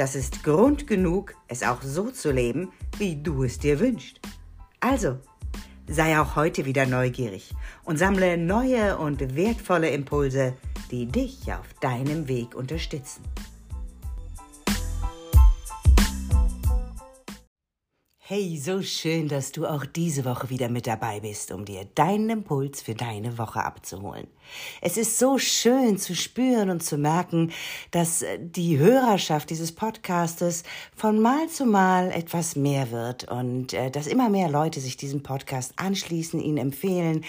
das ist Grund genug, es auch so zu leben, wie du es dir wünschst. Also, sei auch heute wieder neugierig und sammle neue und wertvolle Impulse, die dich auf deinem Weg unterstützen. Hey, so schön, dass du auch diese Woche wieder mit dabei bist, um dir deinen Impuls für deine Woche abzuholen. Es ist so schön zu spüren und zu merken, dass äh, die Hörerschaft dieses Podcastes von Mal zu Mal etwas mehr wird und äh, dass immer mehr Leute sich diesem Podcast anschließen, ihn empfehlen,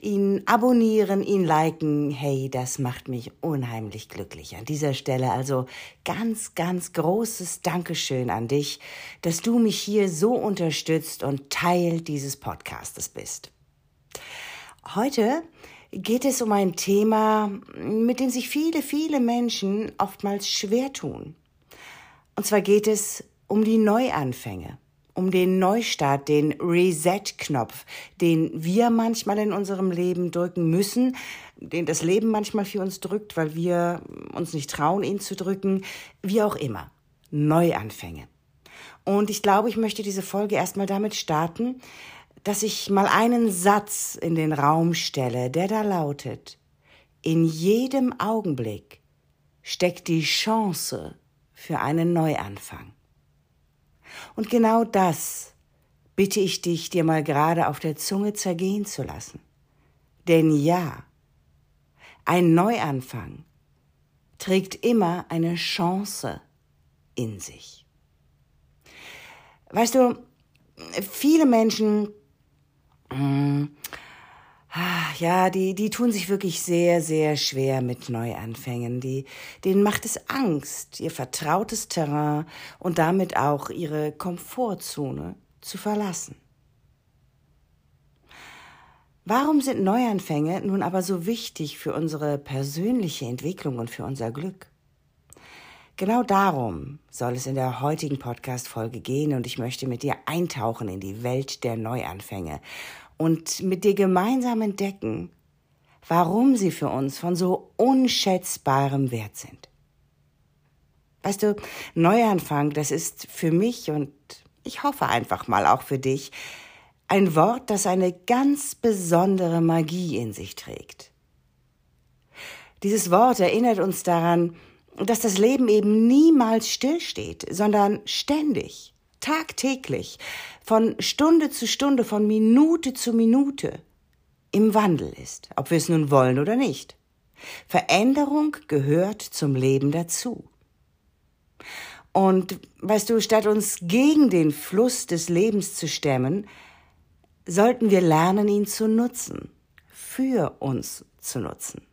ihn abonnieren, ihn liken. Hey, das macht mich unheimlich glücklich. An dieser Stelle also ganz, ganz großes Dankeschön an dich, dass du mich hier so unterstützt und Teil dieses Podcastes bist. Heute geht es um ein Thema, mit dem sich viele, viele Menschen oftmals schwer tun. Und zwar geht es um die Neuanfänge, um den Neustart, den Reset-Knopf, den wir manchmal in unserem Leben drücken müssen, den das Leben manchmal für uns drückt, weil wir uns nicht trauen, ihn zu drücken, wie auch immer. Neuanfänge. Und ich glaube, ich möchte diese Folge erstmal damit starten, dass ich mal einen Satz in den Raum stelle, der da lautet, in jedem Augenblick steckt die Chance für einen Neuanfang. Und genau das bitte ich dich, dir mal gerade auf der Zunge zergehen zu lassen. Denn ja, ein Neuanfang trägt immer eine Chance in sich. Weißt du, viele Menschen Mm. Ja, die, die tun sich wirklich sehr, sehr schwer mit Neuanfängen. Die, denen macht es Angst, ihr vertrautes Terrain und damit auch ihre Komfortzone zu verlassen. Warum sind Neuanfänge nun aber so wichtig für unsere persönliche Entwicklung und für unser Glück? Genau darum soll es in der heutigen Podcast-Folge gehen und ich möchte mit dir eintauchen in die Welt der Neuanfänge und mit dir gemeinsam entdecken, warum sie für uns von so unschätzbarem Wert sind. Weißt du, Neuanfang, das ist für mich und ich hoffe einfach mal auch für dich ein Wort, das eine ganz besondere Magie in sich trägt. Dieses Wort erinnert uns daran, dass das Leben eben niemals stillsteht, sondern ständig, tagtäglich, von Stunde zu Stunde, von Minute zu Minute im Wandel ist, ob wir es nun wollen oder nicht. Veränderung gehört zum Leben dazu. Und weißt du, statt uns gegen den Fluss des Lebens zu stemmen, sollten wir lernen, ihn zu nutzen, für uns zu nutzen.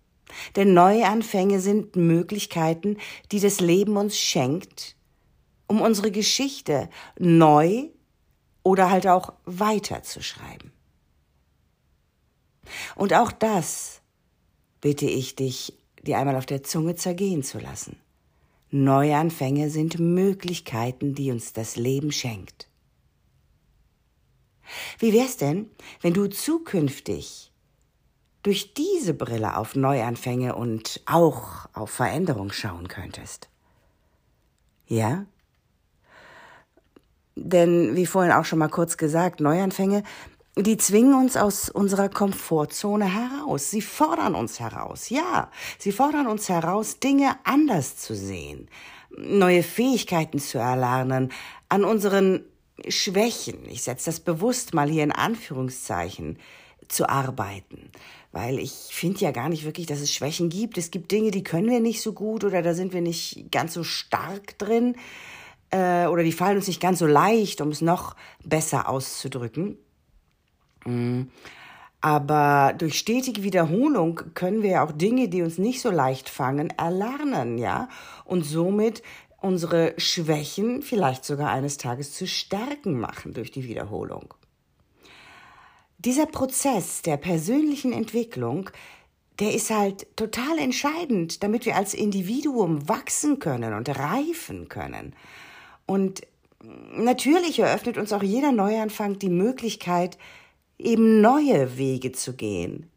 Denn Neuanfänge sind Möglichkeiten, die das Leben uns schenkt, um unsere Geschichte neu oder halt auch weiterzuschreiben. Und auch das bitte ich dich, dir einmal auf der Zunge zergehen zu lassen. Neuanfänge sind Möglichkeiten, die uns das Leben schenkt. Wie wär's denn, wenn du zukünftig durch diese Brille auf Neuanfänge und auch auf Veränderung schauen könntest. Ja? Denn, wie vorhin auch schon mal kurz gesagt, Neuanfänge, die zwingen uns aus unserer Komfortzone heraus. Sie fordern uns heraus. Ja, sie fordern uns heraus, Dinge anders zu sehen, neue Fähigkeiten zu erlernen, an unseren Schwächen, ich setze das bewusst mal hier in Anführungszeichen, zu arbeiten. Weil ich finde ja gar nicht wirklich, dass es Schwächen gibt. Es gibt Dinge, die können wir nicht so gut oder da sind wir nicht ganz so stark drin äh, oder die fallen uns nicht ganz so leicht, um es noch besser auszudrücken. Mhm. Aber durch stetige Wiederholung können wir ja auch Dinge, die uns nicht so leicht fangen, erlernen, ja, und somit unsere Schwächen vielleicht sogar eines Tages zu Stärken machen durch die Wiederholung. Dieser Prozess der persönlichen Entwicklung, der ist halt total entscheidend, damit wir als Individuum wachsen können und reifen können. Und natürlich eröffnet uns auch jeder Neuanfang die Möglichkeit, eben neue Wege zu gehen,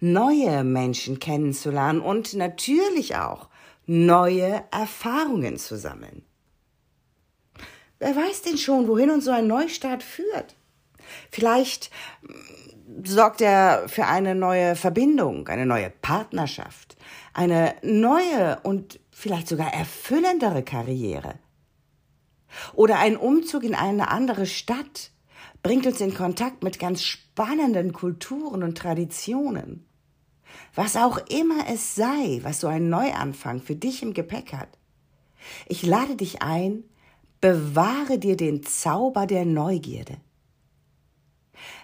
neue Menschen kennenzulernen und natürlich auch neue Erfahrungen zu sammeln. Wer weiß denn schon, wohin uns so ein Neustart führt? Vielleicht mm, sorgt er für eine neue Verbindung, eine neue Partnerschaft, eine neue und vielleicht sogar erfüllendere Karriere. Oder ein Umzug in eine andere Stadt bringt uns in Kontakt mit ganz spannenden Kulturen und Traditionen. Was auch immer es sei, was so ein Neuanfang für dich im Gepäck hat. Ich lade dich ein, bewahre dir den Zauber der Neugierde.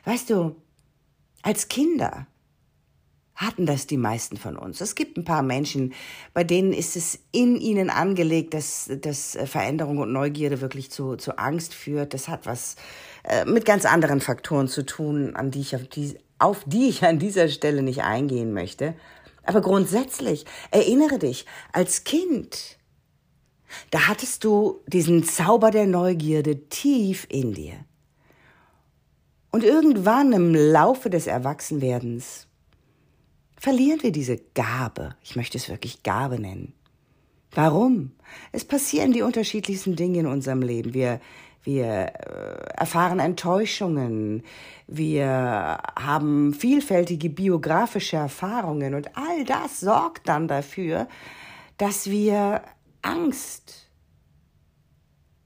Weißt du, als Kinder hatten das die meisten von uns. Es gibt ein paar Menschen, bei denen ist es in ihnen angelegt, dass, dass Veränderung und Neugierde wirklich zu, zu Angst führt. Das hat was äh, mit ganz anderen Faktoren zu tun, an die ich auf die, auf die ich an dieser Stelle nicht eingehen möchte. Aber grundsätzlich, erinnere dich, als Kind, da hattest du diesen Zauber der Neugierde tief in dir. Und irgendwann im Laufe des Erwachsenwerdens verlieren wir diese Gabe. Ich möchte es wirklich Gabe nennen. Warum? Es passieren die unterschiedlichsten Dinge in unserem Leben. Wir, wir äh, erfahren Enttäuschungen, wir haben vielfältige biografische Erfahrungen und all das sorgt dann dafür, dass wir Angst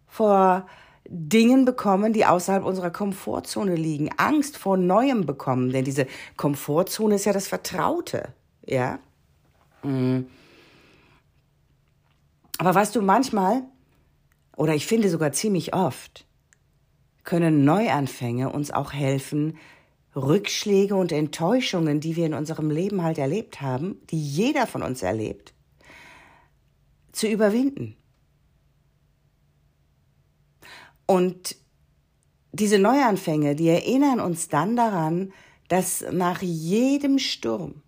vor Dingen bekommen, die außerhalb unserer Komfortzone liegen, Angst vor Neuem bekommen, denn diese Komfortzone ist ja das Vertraute, ja. Mm. Aber weißt du, manchmal, oder ich finde sogar ziemlich oft, können Neuanfänge uns auch helfen, Rückschläge und Enttäuschungen, die wir in unserem Leben halt erlebt haben, die jeder von uns erlebt, zu überwinden. Und diese Neuanfänge, die erinnern uns dann daran, dass nach jedem Sturm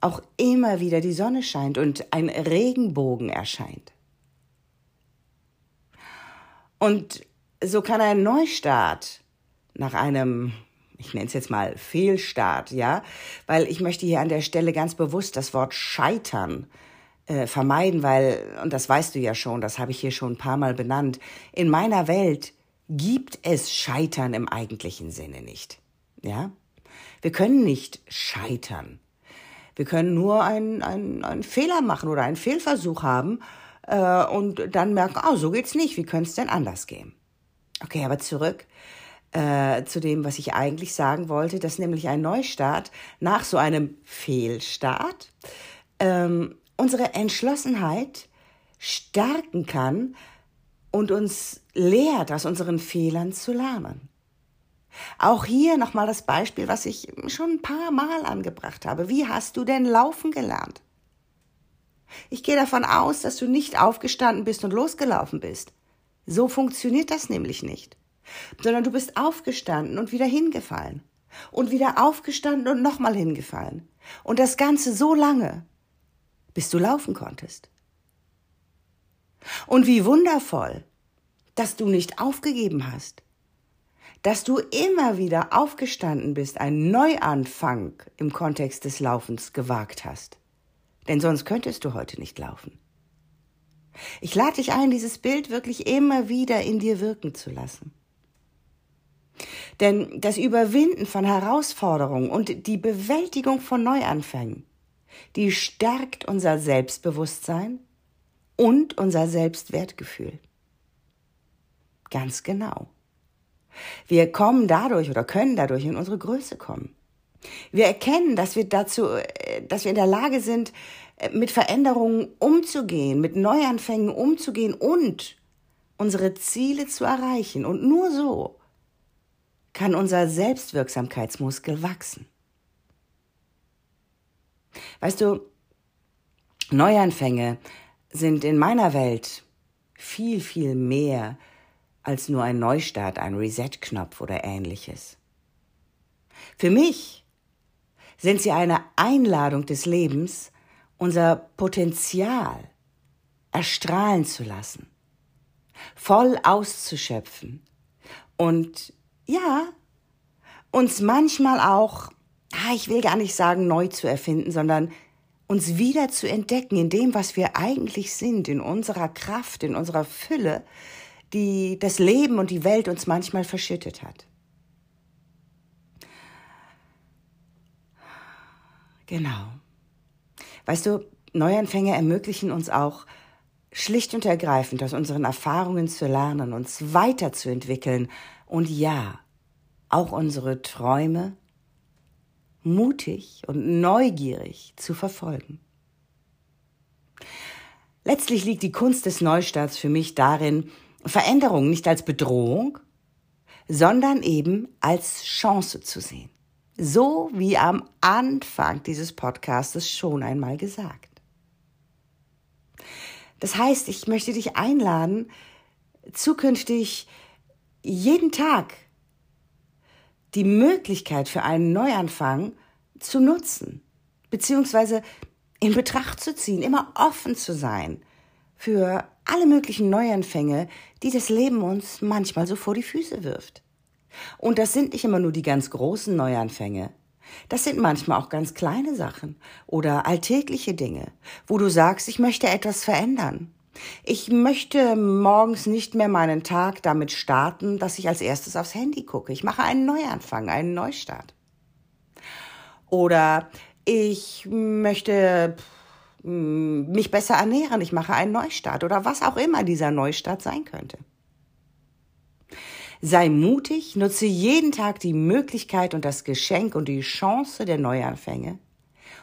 auch immer wieder die Sonne scheint und ein Regenbogen erscheint. Und so kann ein Neustart nach einem, ich nenne es jetzt mal Fehlstart, ja, weil ich möchte hier an der Stelle ganz bewusst das Wort Scheitern äh, vermeiden, weil, und das weißt du ja schon, das habe ich hier schon ein paar Mal benannt, in meiner Welt gibt es Scheitern im eigentlichen Sinne nicht. Ja? Wir können nicht scheitern. Wir können nur einen, einen, einen Fehler machen oder einen Fehlversuch haben äh, und dann merken, oh, so geht's nicht, wie könnte es denn anders gehen? Okay, aber zurück äh, zu dem, was ich eigentlich sagen wollte, dass nämlich ein Neustart nach so einem Fehlstart ähm, unsere Entschlossenheit stärken kann und uns lehrt, aus unseren Fehlern zu lernen. Auch hier nochmal das Beispiel, was ich schon ein paar Mal angebracht habe. Wie hast du denn laufen gelernt? Ich gehe davon aus, dass du nicht aufgestanden bist und losgelaufen bist. So funktioniert das nämlich nicht. Sondern du bist aufgestanden und wieder hingefallen. Und wieder aufgestanden und nochmal hingefallen. Und das Ganze so lange, bis du laufen konntest. Und wie wundervoll, dass du nicht aufgegeben hast, dass du immer wieder aufgestanden bist, einen Neuanfang im Kontext des Laufens gewagt hast. Denn sonst könntest du heute nicht laufen. Ich lade dich ein, dieses Bild wirklich immer wieder in dir wirken zu lassen. Denn das Überwinden von Herausforderungen und die Bewältigung von Neuanfängen die stärkt unser Selbstbewusstsein und unser Selbstwertgefühl. Ganz genau. Wir kommen dadurch oder können dadurch in unsere Größe kommen. Wir erkennen, dass wir dazu, äh, dass wir in der Lage sind, äh, mit Veränderungen umzugehen, mit Neuanfängen umzugehen und unsere Ziele zu erreichen. Und nur so kann unser Selbstwirksamkeitsmuskel wachsen. Weißt du, Neuanfänge sind in meiner Welt viel, viel mehr als nur ein Neustart, ein Reset-Knopf oder ähnliches. Für mich sind sie eine Einladung des Lebens, unser Potenzial erstrahlen zu lassen, voll auszuschöpfen und ja, uns manchmal auch, ah, ich will gar nicht sagen neu zu erfinden, sondern uns wieder zu entdecken in dem, was wir eigentlich sind, in unserer Kraft, in unserer Fülle, die das Leben und die Welt uns manchmal verschüttet hat. Genau. Weißt du, Neuanfänge ermöglichen uns auch, schlicht und ergreifend aus unseren Erfahrungen zu lernen, uns weiterzuentwickeln und ja, auch unsere Träume mutig und neugierig zu verfolgen. Letztlich liegt die Kunst des Neustarts für mich darin, Veränderungen nicht als Bedrohung, sondern eben als Chance zu sehen. So wie am Anfang dieses Podcastes schon einmal gesagt. Das heißt, ich möchte dich einladen, zukünftig jeden Tag die Möglichkeit für einen Neuanfang zu nutzen, beziehungsweise in Betracht zu ziehen, immer offen zu sein für alle möglichen Neuanfänge, die das Leben uns manchmal so vor die Füße wirft. Und das sind nicht immer nur die ganz großen Neuanfänge. Das sind manchmal auch ganz kleine Sachen oder alltägliche Dinge, wo du sagst, ich möchte etwas verändern. Ich möchte morgens nicht mehr meinen Tag damit starten, dass ich als erstes aufs Handy gucke. Ich mache einen Neuanfang, einen Neustart. Oder ich möchte mich besser ernähren, ich mache einen Neustart oder was auch immer dieser Neustart sein könnte. Sei mutig, nutze jeden Tag die Möglichkeit und das Geschenk und die Chance der Neuanfänge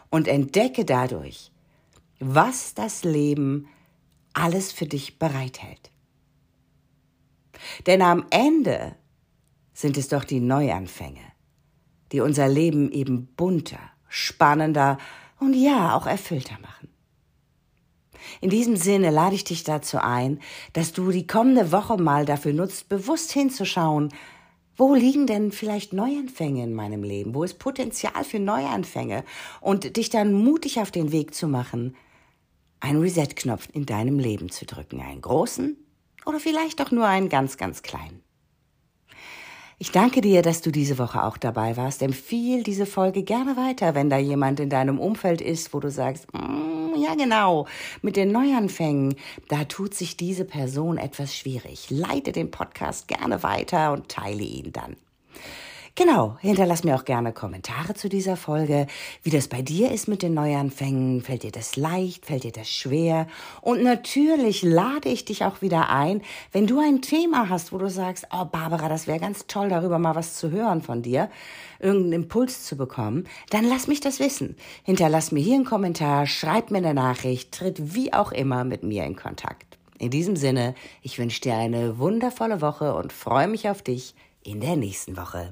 und entdecke dadurch, was das Leben alles für dich bereithält. Denn am Ende sind es doch die Neuanfänge, die unser Leben eben bunter, spannender und ja auch erfüllter machen. In diesem Sinne lade ich dich dazu ein, dass du die kommende Woche mal dafür nutzt, bewusst hinzuschauen, wo liegen denn vielleicht Neuanfänge in meinem Leben? Wo ist Potenzial für Neuanfänge? Und dich dann mutig auf den Weg zu machen, einen Reset-Knopf in deinem Leben zu drücken. Einen großen oder vielleicht auch nur einen ganz, ganz kleinen. Ich danke dir, dass du diese Woche auch dabei warst. Empfiehl diese Folge gerne weiter, wenn da jemand in deinem Umfeld ist, wo du sagst, mm, ja genau, mit den Neuanfängen, da tut sich diese Person etwas schwierig. Leite den Podcast gerne weiter und teile ihn dann. Genau, hinterlass mir auch gerne Kommentare zu dieser Folge, wie das bei dir ist mit den Neuanfängen. Fällt dir das leicht? Fällt dir das schwer? Und natürlich lade ich dich auch wieder ein, wenn du ein Thema hast, wo du sagst, oh Barbara, das wäre ganz toll, darüber mal was zu hören von dir, irgendeinen Impuls zu bekommen, dann lass mich das wissen. Hinterlass mir hier einen Kommentar, schreib mir eine Nachricht, tritt wie auch immer mit mir in Kontakt. In diesem Sinne, ich wünsche dir eine wundervolle Woche und freue mich auf dich in der nächsten Woche.